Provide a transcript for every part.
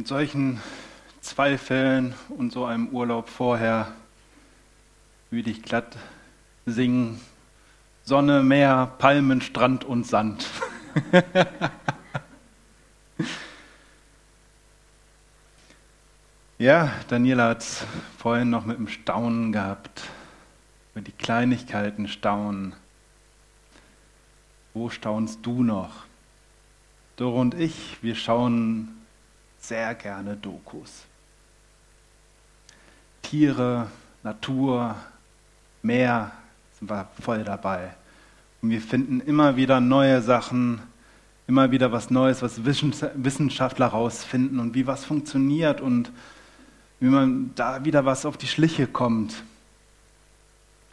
in solchen Zweifeln und so einem Urlaub vorher würde ich glatt singen. Sonne, Meer, Palmen, Strand und Sand. ja, Daniela hat es vorhin noch mit dem Staunen gehabt. Über die Kleinigkeiten staunen. Wo staunst du noch? Doro und ich, wir schauen sehr gerne Dokus. Tiere, Natur, Meer sind wir voll dabei. Und wir finden immer wieder neue Sachen, immer wieder was Neues, was Wissenschaftler rausfinden und wie was funktioniert und wie man da wieder was auf die Schliche kommt.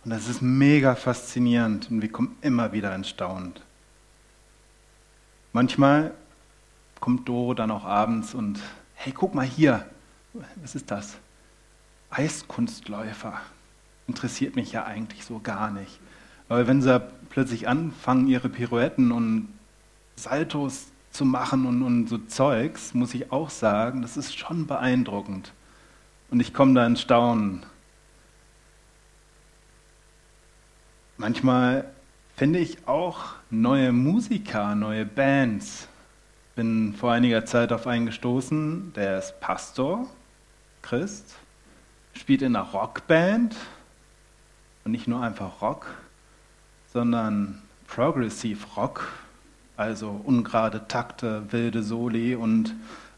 Und das ist mega faszinierend und wir kommen immer wieder ins Staunen. Manchmal kommt Doro dann auch abends und, hey, guck mal hier, was ist das? Eiskunstläufer. Interessiert mich ja eigentlich so gar nicht. Aber wenn sie plötzlich anfangen, ihre Pirouetten und Saltos zu machen und, und so Zeugs, muss ich auch sagen, das ist schon beeindruckend. Und ich komme da ins Staunen. Manchmal finde ich auch neue Musiker, neue Bands. Bin vor einiger Zeit auf einen gestoßen, der ist Pastor, Christ, spielt in einer Rockband und nicht nur einfach Rock, sondern Progressive Rock, also ungerade Takte, wilde Soli und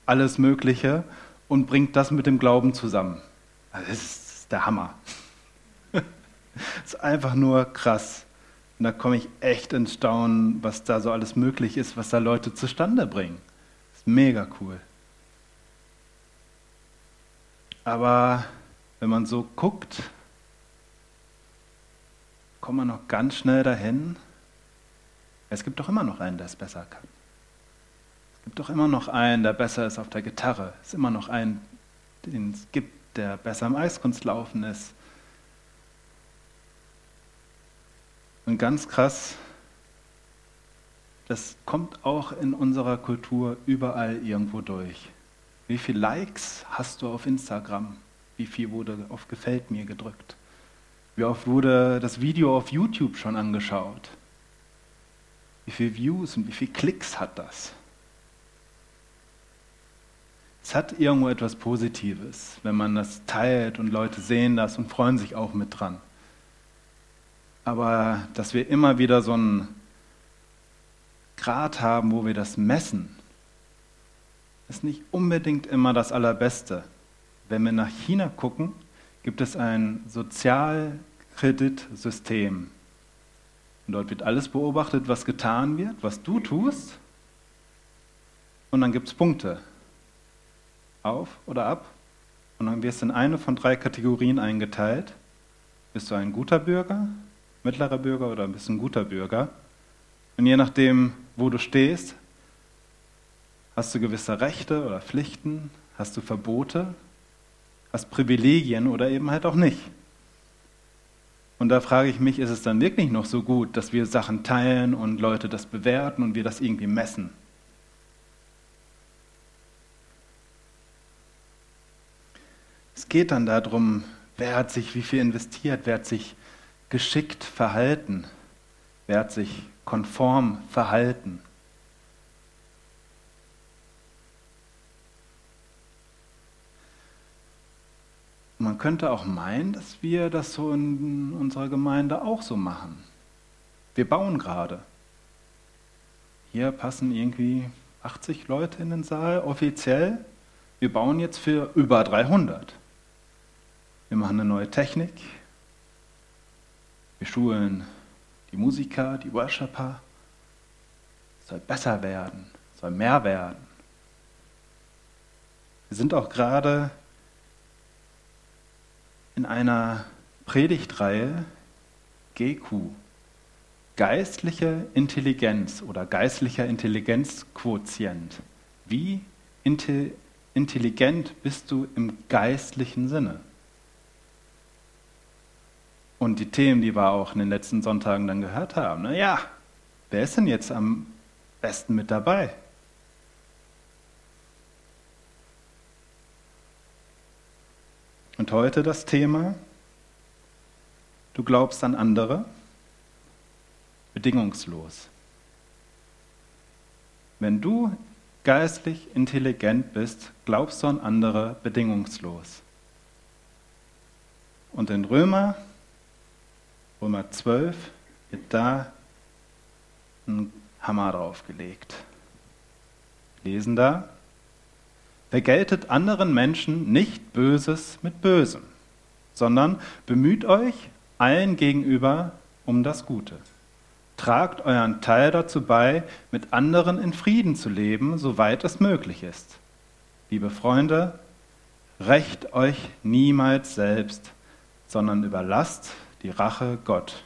alles Mögliche und bringt das mit dem Glauben zusammen. Also das ist der Hammer. das ist einfach nur krass. Und da komme ich echt ins Staunen, was da so alles möglich ist, was da Leute zustande bringen. Das ist mega cool. Aber wenn man so guckt, kommt man noch ganz schnell dahin. Es gibt doch immer noch einen, der es besser kann. Es gibt doch immer noch einen, der besser ist auf der Gitarre. Es ist immer noch einen, den es gibt, der besser im Eiskunstlaufen ist. Und ganz krass, das kommt auch in unserer Kultur überall irgendwo durch. Wie viele Likes hast du auf Instagram? Wie viel wurde auf Gefällt mir gedrückt? Wie oft wurde das Video auf YouTube schon angeschaut? Wie viele Views und wie viele Klicks hat das? Es hat irgendwo etwas Positives, wenn man das teilt und Leute sehen das und freuen sich auch mit dran. Aber dass wir immer wieder so einen Grad haben, wo wir das messen, ist nicht unbedingt immer das Allerbeste. Wenn wir nach China gucken, gibt es ein Sozialkreditsystem. Und dort wird alles beobachtet, was getan wird, was du tust. Und dann gibt es Punkte. Auf oder ab. Und dann wirst du in eine von drei Kategorien eingeteilt. Bist du ein guter Bürger, mittlerer Bürger oder bist ein guter Bürger? Und je nachdem, wo du stehst, hast du gewisse Rechte oder Pflichten, hast du Verbote hast Privilegien oder eben halt auch nicht. Und da frage ich mich, ist es dann wirklich noch so gut, dass wir Sachen teilen und Leute das bewerten und wir das irgendwie messen? Es geht dann darum, wer hat sich wie viel investiert, wer hat sich geschickt verhalten, wer hat sich konform verhalten. Man könnte auch meinen, dass wir das so in unserer Gemeinde auch so machen. Wir bauen gerade. Hier passen irgendwie 80 Leute in den Saal offiziell. Wir bauen jetzt für über 300. Wir machen eine neue Technik. Wir schulen die Musiker, die Worshipper. Es soll besser werden, soll mehr werden. Wir sind auch gerade in einer Predigtreihe GQ, geistliche Intelligenz oder geistlicher Intelligenzquotient. Wie intelligent bist du im geistlichen Sinne? Und die Themen, die wir auch in den letzten Sonntagen dann gehört haben, na ja, wer ist denn jetzt am besten mit dabei? Und heute das Thema, du glaubst an andere, bedingungslos. Wenn du geistlich intelligent bist, glaubst du an andere bedingungslos. Und in Römer, Römer 12, wird da ein Hammer draufgelegt. Lesen da, vergeltet anderen Menschen nicht Böses mit Bösem, sondern bemüht euch allen gegenüber um das Gute. Tragt euren Teil dazu bei, mit anderen in Frieden zu leben, soweit es möglich ist. Liebe Freunde, rächt euch niemals selbst, sondern überlasst die Rache Gott.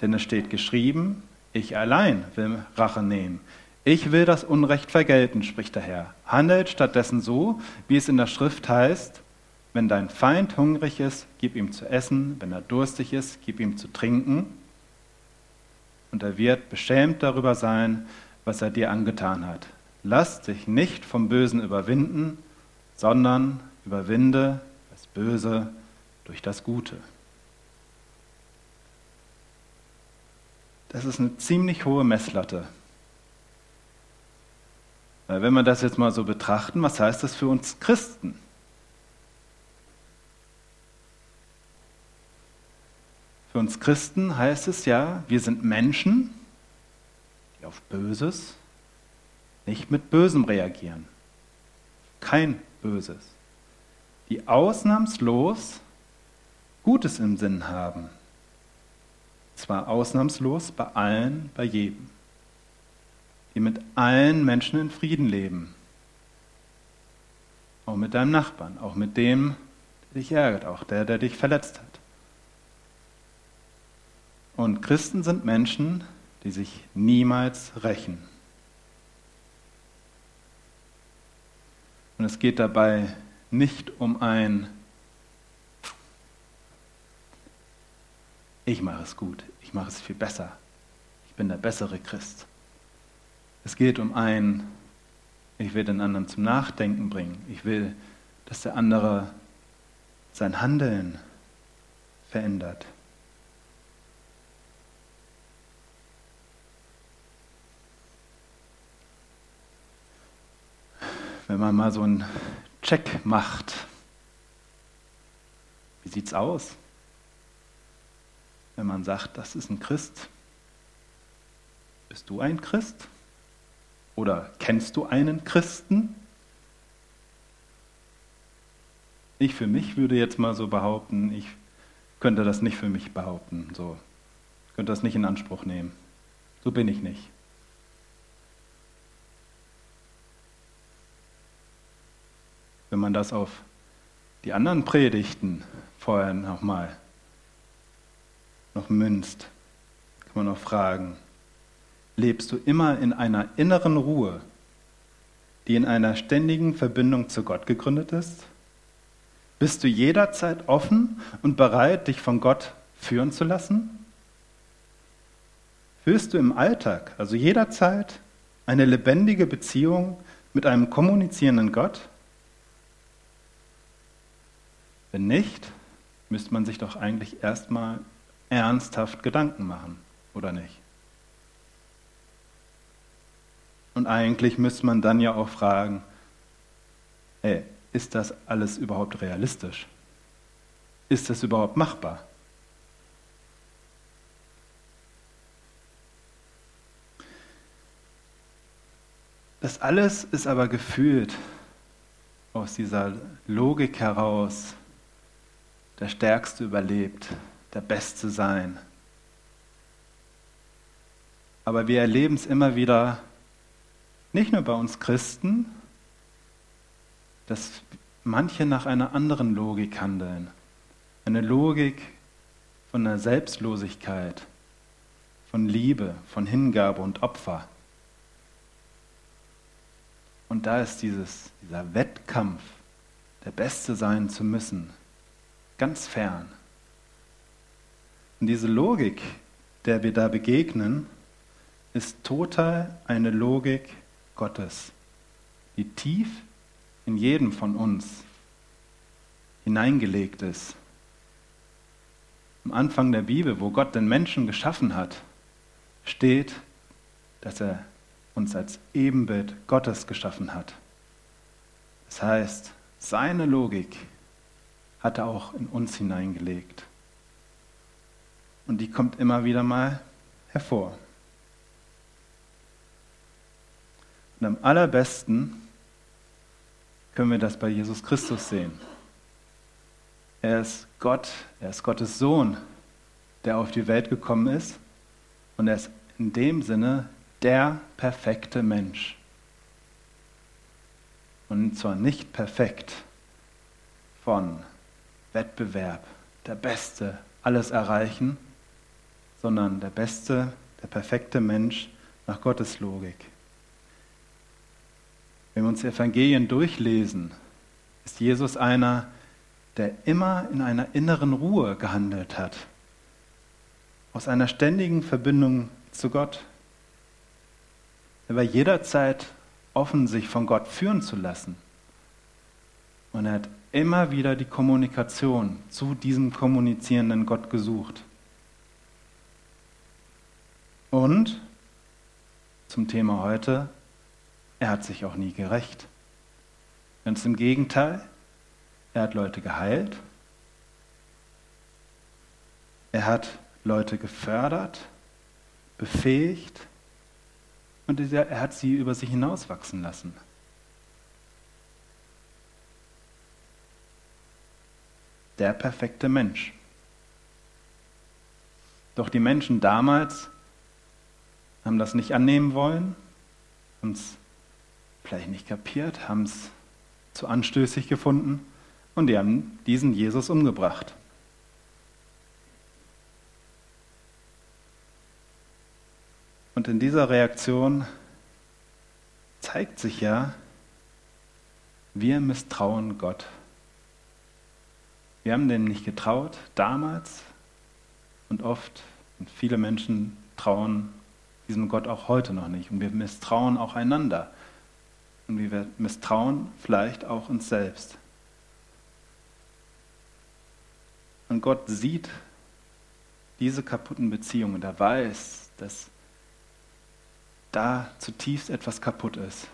Denn es steht geschrieben, ich allein will Rache nehmen. Ich will das Unrecht vergelten, spricht der Herr. Handelt stattdessen so, wie es in der Schrift heißt, wenn dein Feind hungrig ist, gib ihm zu essen, wenn er durstig ist, gib ihm zu trinken. Und er wird beschämt darüber sein, was er dir angetan hat. Lass dich nicht vom Bösen überwinden, sondern überwinde das Böse durch das Gute. Das ist eine ziemlich hohe Messlatte. Weil wenn wir das jetzt mal so betrachten, was heißt das für uns Christen? Für uns Christen heißt es ja, wir sind Menschen, die auf Böses nicht mit Bösem reagieren. Kein Böses. Die ausnahmslos Gutes im Sinn haben. Zwar ausnahmslos bei allen, bei jedem. Die mit allen Menschen in Frieden leben. Auch mit deinem Nachbarn, auch mit dem, der dich ärgert, auch der, der dich verletzt hat. Und Christen sind Menschen, die sich niemals rächen. Und es geht dabei nicht um ein Ich mache es gut, ich mache es viel besser, ich bin der bessere Christ. Es geht um ein Ich will den anderen zum Nachdenken bringen, ich will, dass der andere sein Handeln verändert. wenn man mal so einen Check macht. Wie sieht es aus, wenn man sagt, das ist ein Christ? Bist du ein Christ? Oder kennst du einen Christen? Ich für mich würde jetzt mal so behaupten, ich könnte das nicht für mich behaupten, so könnte das nicht in Anspruch nehmen. So bin ich nicht. wenn man das auf die anderen Predigten vorher nochmal noch münzt, kann man auch fragen, lebst du immer in einer inneren Ruhe, die in einer ständigen Verbindung zu Gott gegründet ist? Bist du jederzeit offen und bereit, dich von Gott führen zu lassen? Führst du im Alltag, also jederzeit, eine lebendige Beziehung mit einem kommunizierenden Gott? Wenn nicht, müsste man sich doch eigentlich erstmal ernsthaft Gedanken machen, oder nicht? Und eigentlich müsste man dann ja auch fragen, hey, ist das alles überhaupt realistisch? Ist das überhaupt machbar? Das alles ist aber gefühlt aus dieser Logik heraus, der Stärkste überlebt, der Beste sein. Aber wir erleben es immer wieder, nicht nur bei uns Christen, dass manche nach einer anderen Logik handeln. Eine Logik von der Selbstlosigkeit, von Liebe, von Hingabe und Opfer. Und da ist dieses, dieser Wettkampf, der Beste sein zu müssen, ganz fern. Und diese Logik, der wir da begegnen, ist total eine Logik Gottes, die tief in jedem von uns hineingelegt ist. Am Anfang der Bibel, wo Gott den Menschen geschaffen hat, steht, dass er uns als Ebenbild Gottes geschaffen hat. Das heißt, seine Logik hat er auch in uns hineingelegt. Und die kommt immer wieder mal hervor. Und am allerbesten können wir das bei Jesus Christus sehen. Er ist Gott, er ist Gottes Sohn, der auf die Welt gekommen ist. Und er ist in dem Sinne der perfekte Mensch. Und zwar nicht perfekt von Wettbewerb, der Beste, alles erreichen, sondern der Beste, der perfekte Mensch nach Gottes Logik. Wenn wir uns Evangelien durchlesen, ist Jesus einer, der immer in einer inneren Ruhe gehandelt hat, aus einer ständigen Verbindung zu Gott. Er war jederzeit offen, sich von Gott führen zu lassen. Und er hat immer wieder die Kommunikation zu diesem kommunizierenden Gott gesucht. Und zum Thema heute, er hat sich auch nie gerecht. Ganz im Gegenteil, er hat Leute geheilt, er hat Leute gefördert, befähigt und er hat sie über sich hinauswachsen lassen. Der perfekte Mensch. Doch die Menschen damals haben das nicht annehmen wollen, haben es vielleicht nicht kapiert, haben es zu anstößig gefunden und die haben diesen Jesus umgebracht. Und in dieser Reaktion zeigt sich ja, wir misstrauen Gott. Wir haben dem nicht getraut, damals und oft, und viele Menschen trauen diesem Gott auch heute noch nicht. Und wir misstrauen auch einander. Und wir misstrauen vielleicht auch uns selbst. Und Gott sieht diese kaputten Beziehungen. Er weiß, dass da zutiefst etwas kaputt ist.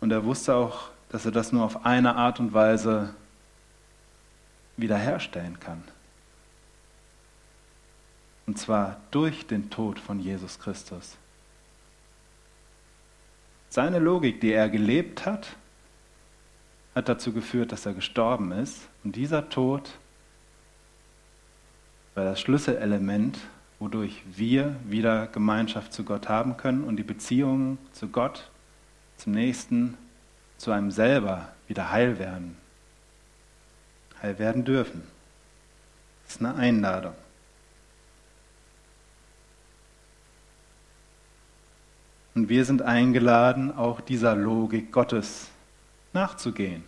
Und er wusste auch, dass er das nur auf eine Art und Weise wiederherstellen kann. Und zwar durch den Tod von Jesus Christus. Seine Logik, die er gelebt hat, hat dazu geführt, dass er gestorben ist. Und dieser Tod war das Schlüsselelement, wodurch wir wieder Gemeinschaft zu Gott haben können und die Beziehungen zu Gott, zum Nächsten, zu einem selber wieder heil werden. Heil werden dürfen. Das ist eine Einladung. Und wir sind eingeladen, auch dieser Logik Gottes nachzugehen.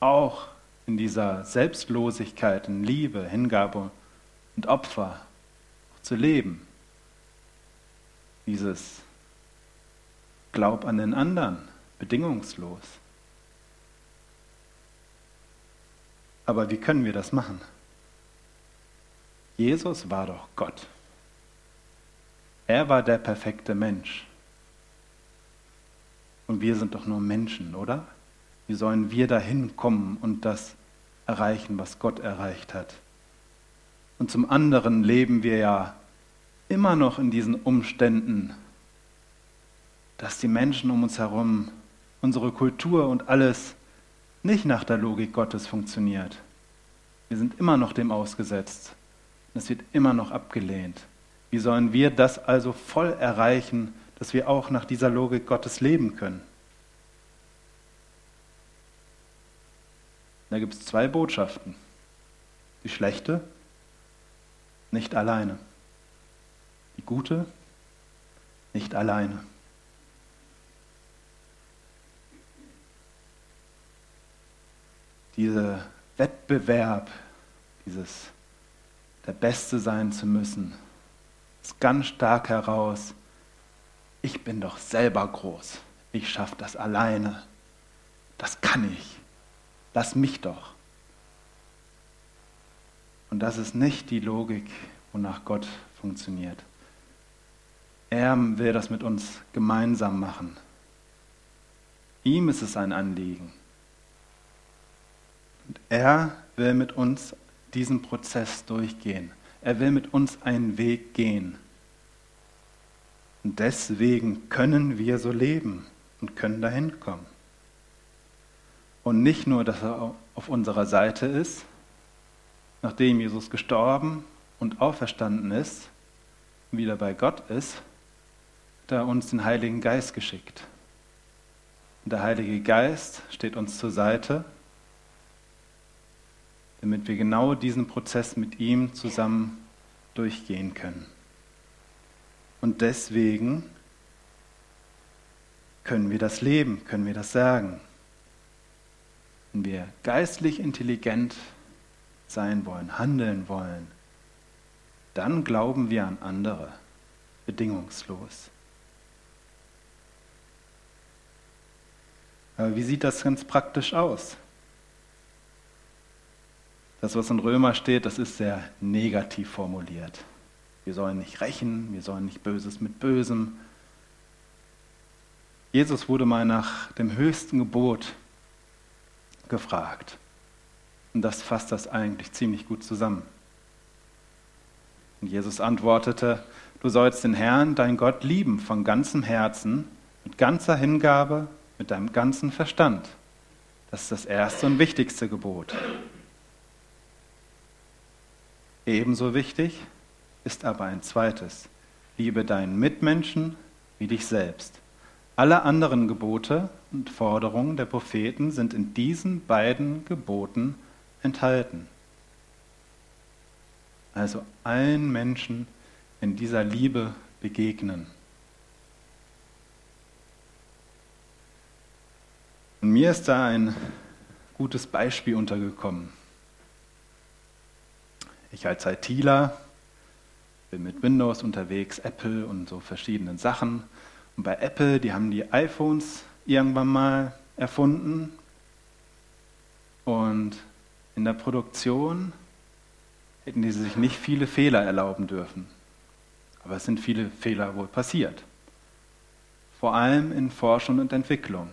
Auch in dieser Selbstlosigkeit, in Liebe, Hingabe und Opfer zu leben. Dieses Glaub an den anderen, bedingungslos. Aber wie können wir das machen? Jesus war doch Gott. Er war der perfekte Mensch. Und wir sind doch nur Menschen, oder? Wie sollen wir dahin kommen und das erreichen, was Gott erreicht hat? Und zum anderen leben wir ja immer noch in diesen Umständen, dass die Menschen um uns herum, unsere Kultur und alles nicht nach der Logik Gottes funktioniert. Wir sind immer noch dem ausgesetzt. Es wird immer noch abgelehnt. Wie sollen wir das also voll erreichen, dass wir auch nach dieser Logik Gottes leben können. Da gibt es zwei Botschaften. Die schlechte, nicht alleine. Die gute, nicht alleine. Dieser Wettbewerb, dieses der Beste sein zu müssen, ist ganz stark heraus ich bin doch selber groß. Ich schaffe das alleine. Das kann ich. lass mich doch. Und das ist nicht die Logik, wonach Gott funktioniert. Er will das mit uns gemeinsam machen. Ihm ist es ein Anliegen. Und er will mit uns diesen Prozess durchgehen. Er will mit uns einen Weg gehen. Und deswegen können wir so leben und können dahin kommen. Und nicht nur, dass er auf unserer Seite ist, nachdem Jesus gestorben und auferstanden ist, wieder bei Gott ist, hat er uns den Heiligen Geist geschickt. Und der Heilige Geist steht uns zur Seite, damit wir genau diesen Prozess mit ihm zusammen durchgehen können. Und deswegen können wir das leben, können wir das sagen. Wenn wir geistlich intelligent sein wollen, handeln wollen, dann glauben wir an andere, bedingungslos. Aber wie sieht das ganz praktisch aus? Das, was in Römer steht, das ist sehr negativ formuliert. Wir sollen nicht rächen, wir sollen nicht Böses mit Bösem. Jesus wurde mal nach dem höchsten Gebot gefragt. Und das fasst das eigentlich ziemlich gut zusammen. Und Jesus antwortete, du sollst den Herrn, dein Gott, lieben von ganzem Herzen, mit ganzer Hingabe, mit deinem ganzen Verstand. Das ist das erste und wichtigste Gebot. Ebenso wichtig ist aber ein zweites. Liebe deinen Mitmenschen wie dich selbst. Alle anderen Gebote und Forderungen der Propheten sind in diesen beiden Geboten enthalten. Also allen Menschen in dieser Liebe begegnen. Und mir ist da ein gutes Beispiel untergekommen. Ich als ITler bin mit Windows unterwegs, Apple und so verschiedenen Sachen. Und bei Apple, die haben die iPhones irgendwann mal erfunden. Und in der Produktion hätten die sich nicht viele Fehler erlauben dürfen. Aber es sind viele Fehler wohl passiert. Vor allem in Forschung und Entwicklung.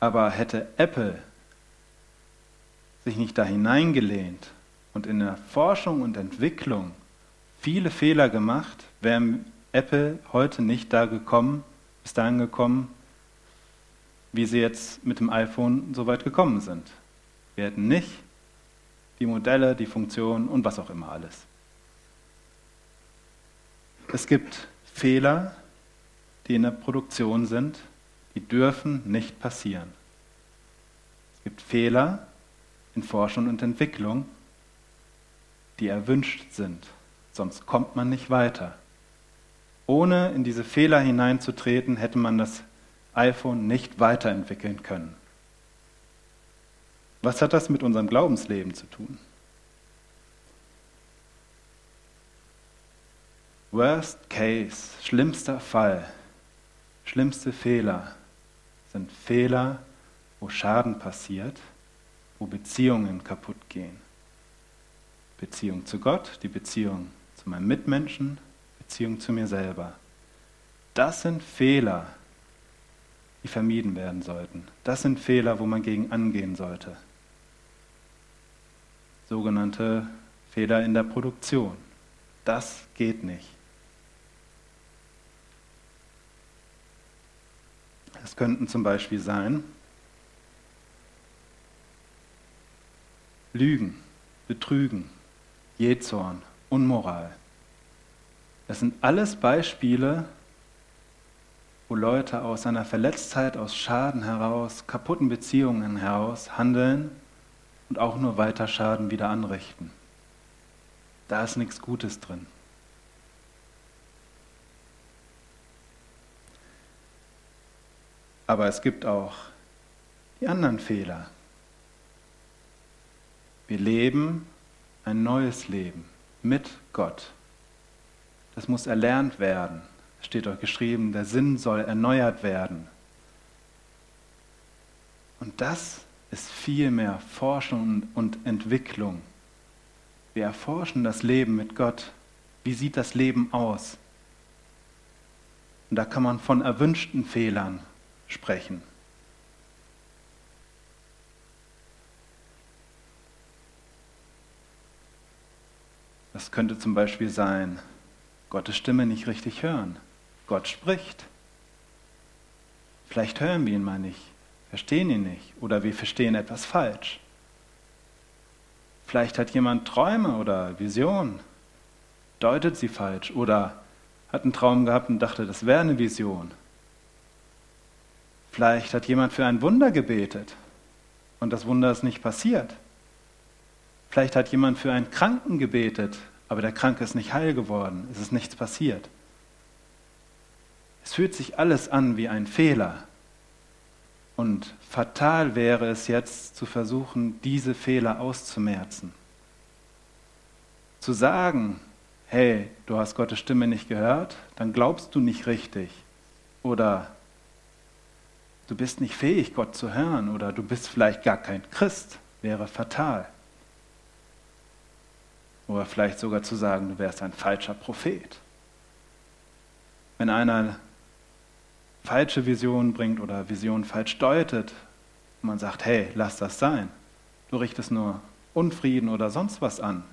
Aber hätte Apple sich nicht da hineingelehnt und in der Forschung und Entwicklung viele Fehler gemacht, wäre Apple heute nicht da gekommen, bis dahin gekommen, wie sie jetzt mit dem iPhone so weit gekommen sind. Wir hätten nicht die Modelle, die Funktionen und was auch immer alles. Es gibt Fehler, die in der Produktion sind, die dürfen nicht passieren. Es gibt Fehler in Forschung und Entwicklung, die erwünscht sind. Sonst kommt man nicht weiter. Ohne in diese Fehler hineinzutreten, hätte man das iPhone nicht weiterentwickeln können. Was hat das mit unserem Glaubensleben zu tun? Worst Case, schlimmster Fall, schlimmste Fehler sind Fehler, wo Schaden passiert, wo Beziehungen kaputt gehen. Beziehung zu Gott, die Beziehung zu meinem Mitmenschen, Beziehung zu mir selber. Das sind Fehler, die vermieden werden sollten. Das sind Fehler, wo man gegen angehen sollte. Sogenannte Fehler in der Produktion. Das geht nicht. Es könnten zum Beispiel sein, Lügen, Betrügen, Jezorn, Unmoral. Das sind alles Beispiele, wo Leute aus einer Verletztheit, aus Schaden heraus, kaputten Beziehungen heraus handeln und auch nur weiter Schaden wieder anrichten. Da ist nichts Gutes drin. Aber es gibt auch die anderen Fehler. Wir leben ein neues Leben mit Gott. Das muss erlernt werden. Es steht euch geschrieben, der Sinn soll erneuert werden. Und das ist vielmehr Forschung und Entwicklung. Wir erforschen das Leben mit Gott. Wie sieht das Leben aus? Und da kann man von erwünschten Fehlern sprechen. Das könnte zum Beispiel sein, Gottes Stimme nicht richtig hören. Gott spricht. Vielleicht hören wir ihn mal nicht, verstehen ihn nicht oder wir verstehen etwas falsch. Vielleicht hat jemand Träume oder Visionen, deutet sie falsch oder hat einen Traum gehabt und dachte, das wäre eine Vision. Vielleicht hat jemand für ein Wunder gebetet und das Wunder ist nicht passiert. Vielleicht hat jemand für einen Kranken gebetet, aber der Kranke ist nicht heil geworden, es ist nichts passiert. Es fühlt sich alles an wie ein Fehler. Und fatal wäre es jetzt zu versuchen, diese Fehler auszumerzen. Zu sagen, hey, du hast Gottes Stimme nicht gehört, dann glaubst du nicht richtig. Oder du bist nicht fähig, Gott zu hören. Oder du bist vielleicht gar kein Christ, wäre fatal. Oder vielleicht sogar zu sagen, du wärst ein falscher Prophet. Wenn einer falsche Visionen bringt oder Visionen falsch deutet und man sagt, hey, lass das sein, du richtest nur Unfrieden oder sonst was an,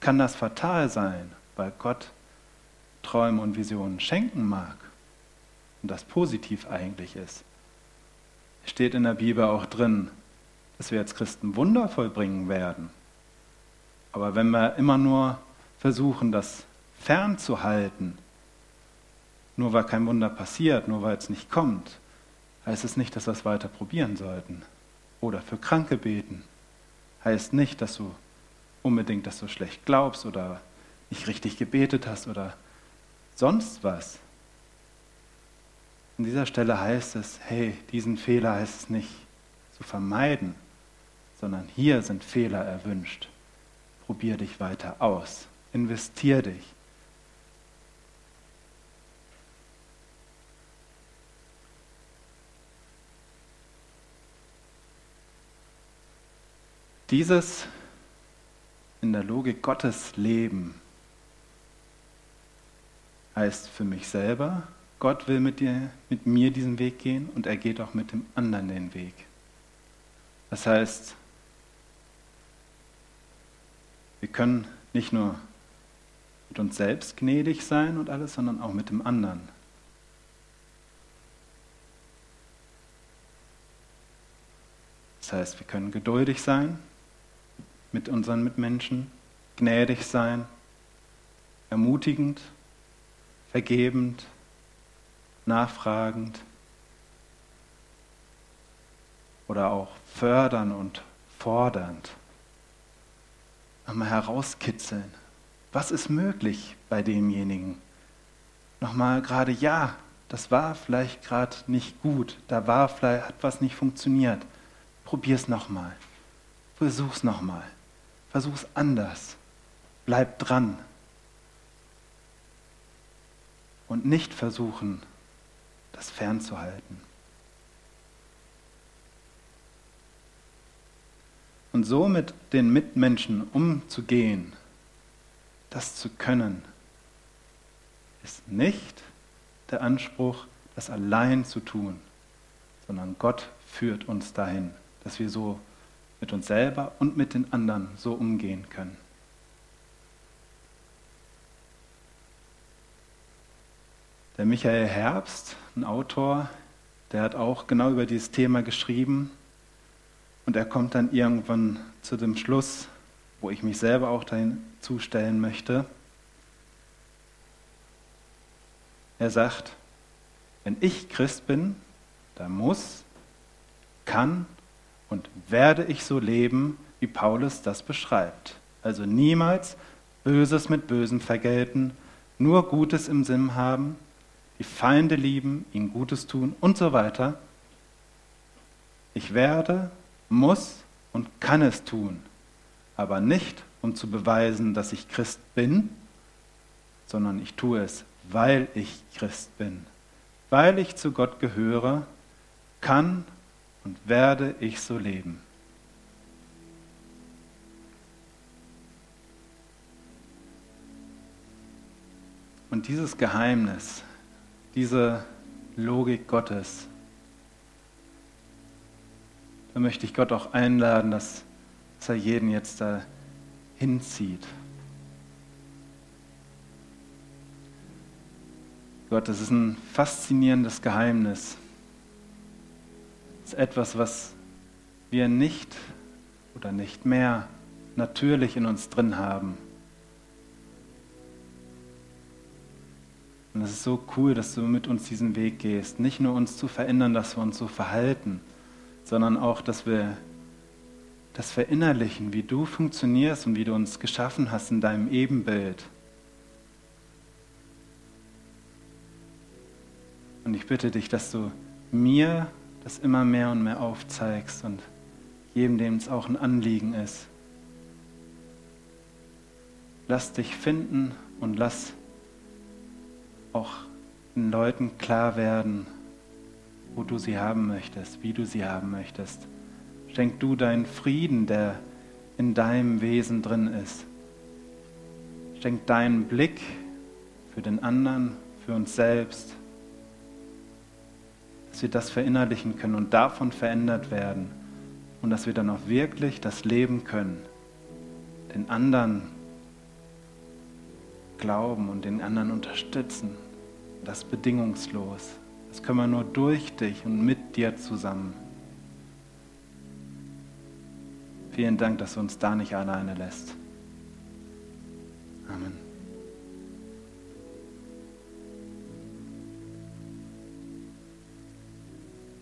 kann das fatal sein, weil Gott Träume und Visionen schenken mag und das positiv eigentlich ist. Steht in der Bibel auch drin, dass wir als Christen Wunder vollbringen werden. Aber wenn wir immer nur versuchen, das fernzuhalten, nur weil kein Wunder passiert, nur weil es nicht kommt, heißt es nicht, dass wir es weiter probieren sollten. Oder für Kranke beten. Heißt nicht, dass du unbedingt, dass du schlecht glaubst oder nicht richtig gebetet hast oder sonst was. An dieser Stelle heißt es, hey, diesen Fehler heißt es nicht zu vermeiden, sondern hier sind Fehler erwünscht probier dich weiter aus. Investier dich. Dieses in der Logik Gottes Leben heißt für mich selber, Gott will mit, dir, mit mir diesen Weg gehen und er geht auch mit dem anderen den Weg. Das heißt, wir können nicht nur mit uns selbst gnädig sein und alles, sondern auch mit dem anderen. Das heißt, wir können geduldig sein mit unseren Mitmenschen, gnädig sein, ermutigend, vergebend, nachfragend oder auch fördernd und fordernd nochmal herauskitzeln. Was ist möglich bei demjenigen? Nochmal gerade, ja, das war vielleicht gerade nicht gut, da war vielleicht, hat was nicht funktioniert. Probier es nochmal. Versuch's nochmal. Versuch's anders. Bleib dran. Und nicht versuchen, das fernzuhalten. Und so mit den Mitmenschen umzugehen, das zu können, ist nicht der Anspruch, das allein zu tun, sondern Gott führt uns dahin, dass wir so mit uns selber und mit den anderen so umgehen können. Der Michael Herbst, ein Autor, der hat auch genau über dieses Thema geschrieben und er kommt dann irgendwann zu dem Schluss, wo ich mich selber auch dahin zustellen möchte. Er sagt, wenn ich Christ bin, dann muss, kann und werde ich so leben, wie Paulus das beschreibt. Also niemals Böses mit Bösem vergelten, nur Gutes im Sinn haben, die Feinde lieben, ihnen Gutes tun und so weiter. Ich werde muss und kann es tun, aber nicht, um zu beweisen, dass ich Christ bin, sondern ich tue es, weil ich Christ bin. Weil ich zu Gott gehöre, kann und werde ich so leben. Und dieses Geheimnis, diese Logik Gottes, da möchte ich Gott auch einladen, dass, dass er jeden jetzt da hinzieht. Gott, das ist ein faszinierendes Geheimnis. Das ist etwas, was wir nicht oder nicht mehr natürlich in uns drin haben. Und es ist so cool, dass du mit uns diesen Weg gehst. Nicht nur uns zu verändern, dass wir uns so verhalten, sondern auch, dass wir das verinnerlichen, wie du funktionierst und wie du uns geschaffen hast in deinem Ebenbild. Und ich bitte dich, dass du mir das immer mehr und mehr aufzeigst und jedem, dem es auch ein Anliegen ist. Lass dich finden und lass auch den Leuten klar werden, wo du sie haben möchtest, wie du sie haben möchtest. Schenk du deinen Frieden, der in deinem Wesen drin ist. Schenk deinen Blick für den anderen, für uns selbst dass wir das verinnerlichen können und davon verändert werden und dass wir dann auch wirklich das leben können, den anderen glauben und den anderen unterstützen, das bedingungslos. Das können wir nur durch dich und mit dir zusammen. Vielen Dank, dass du uns da nicht alleine lässt. Amen.